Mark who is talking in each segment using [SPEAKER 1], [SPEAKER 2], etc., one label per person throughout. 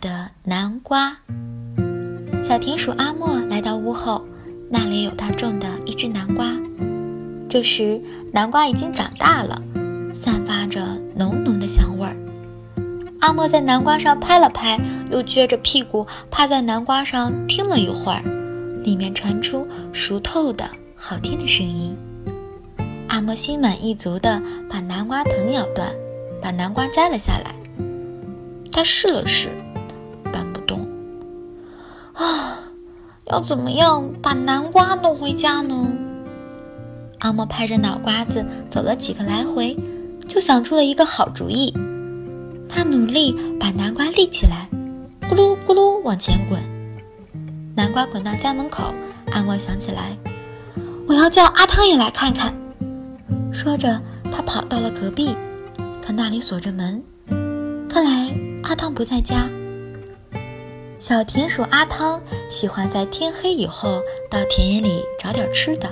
[SPEAKER 1] 的南瓜。小田鼠阿莫来到屋后，那里有他种的一只南瓜。这时，南瓜已经长大了，散发着浓浓的香味儿。阿莫在南瓜上拍了拍，又撅着屁股趴在南瓜上听了一会儿，里面传出熟透的好听的声音。阿莫心满意足地把南瓜藤咬断，把南瓜摘了下来。他试了试，啊，要怎么样把南瓜弄回家呢？阿莫拍着脑瓜子走了几个来回，就想出了一个好主意。他努力把南瓜立起来，咕噜咕噜往前滚。南瓜滚到家门口，阿莫想起来，我要叫阿汤也来看看。说着，他跑到了隔壁，可那里锁着门，看来阿汤不在家。小田鼠阿汤喜欢在天黑以后到田野里找点吃的。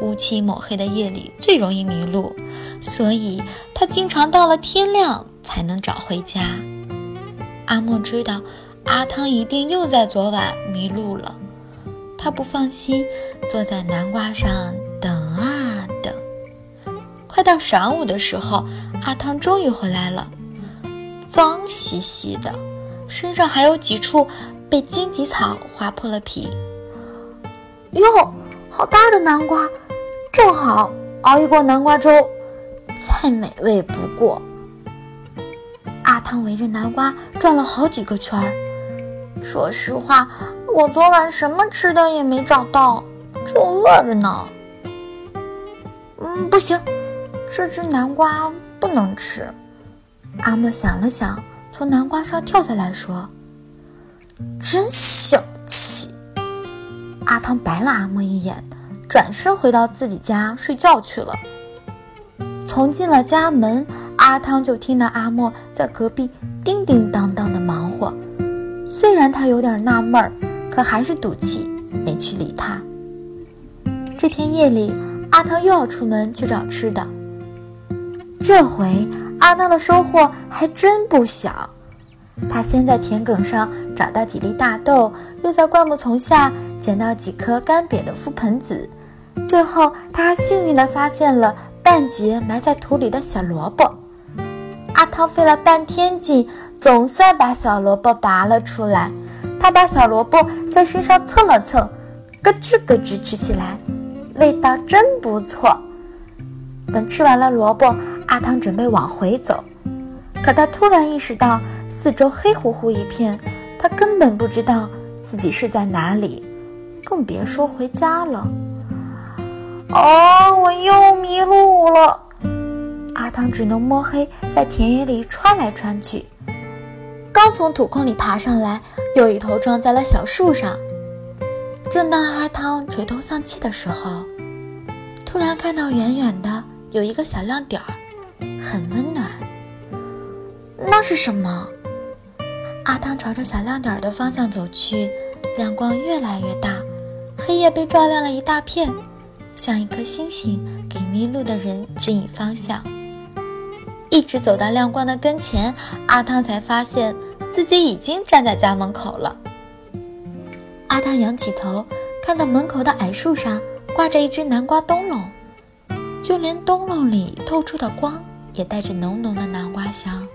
[SPEAKER 1] 乌漆抹黑的夜里最容易迷路，所以他经常到了天亮才能找回家。阿莫知道阿汤一定又在昨晚迷路了，他不放心，坐在南瓜上等啊等。快到晌午的时候，阿汤终于回来了，脏兮兮的，身上还有几处被荆棘草划破了皮。哟，好大的南瓜！正好熬一锅南瓜粥，再美味不过。阿汤围着南瓜转了好几个圈儿。说实话，我昨晚什么吃的也没找到，正饿着呢。嗯，不行，这只南瓜不能吃。阿莫想了想，从南瓜上跳下来说：“真小气。”阿汤白了阿莫一眼。转身回到自己家睡觉去了。从进了家门，阿汤就听到阿莫在隔壁叮叮当当的忙活。虽然他有点纳闷儿，可还是赌气没去理他。这天夜里，阿汤又要出门去找吃的。这回阿汤的收获还真不小。他先在田埂上找到几粒大豆，又在灌木丛下捡到几颗干瘪的覆盆子。最后，他还幸运地发现了半截埋在土里的小萝卜。阿汤费了半天劲，总算把小萝卜拔了出来。他把小萝卜在身上蹭了蹭，咯吱咯吱吃起来，味道真不错。等吃完了萝卜，阿汤准备往回走，可他突然意识到四周黑乎乎一片，他根本不知道自己是在哪里，更别说回家了。哦，我又迷路了。阿汤只能摸黑在田野里穿来穿去。刚从土坑里爬上来，又一头撞在了小树上。正当阿汤垂头丧气的时候，突然看到远远的有一个小亮点儿，很温暖。那是什么？阿汤朝着小亮点的方向走去，亮光越来越大，黑夜被照亮了一大片。像一颗星星，给迷路的人指引方向。一直走到亮光的跟前，阿汤才发现自己已经站在家门口了。阿汤仰起头，看到门口的矮树上挂着一只南瓜灯笼，就连灯笼里透出的光也带着浓浓的南瓜香。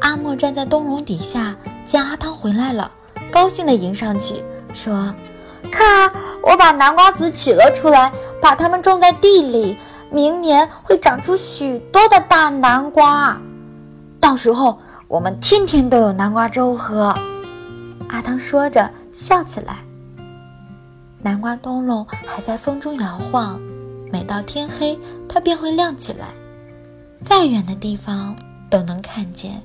[SPEAKER 1] 阿莫站在灯笼底下，见阿汤回来了，高兴地迎上去，说。看，我把南瓜籽取了出来，把它们种在地里，明年会长出许多的大南瓜。到时候我们天天都有南瓜粥喝。阿汤说着笑起来。南瓜灯笼还在风中摇晃，每到天黑它便会亮起来，再远的地方都能看见。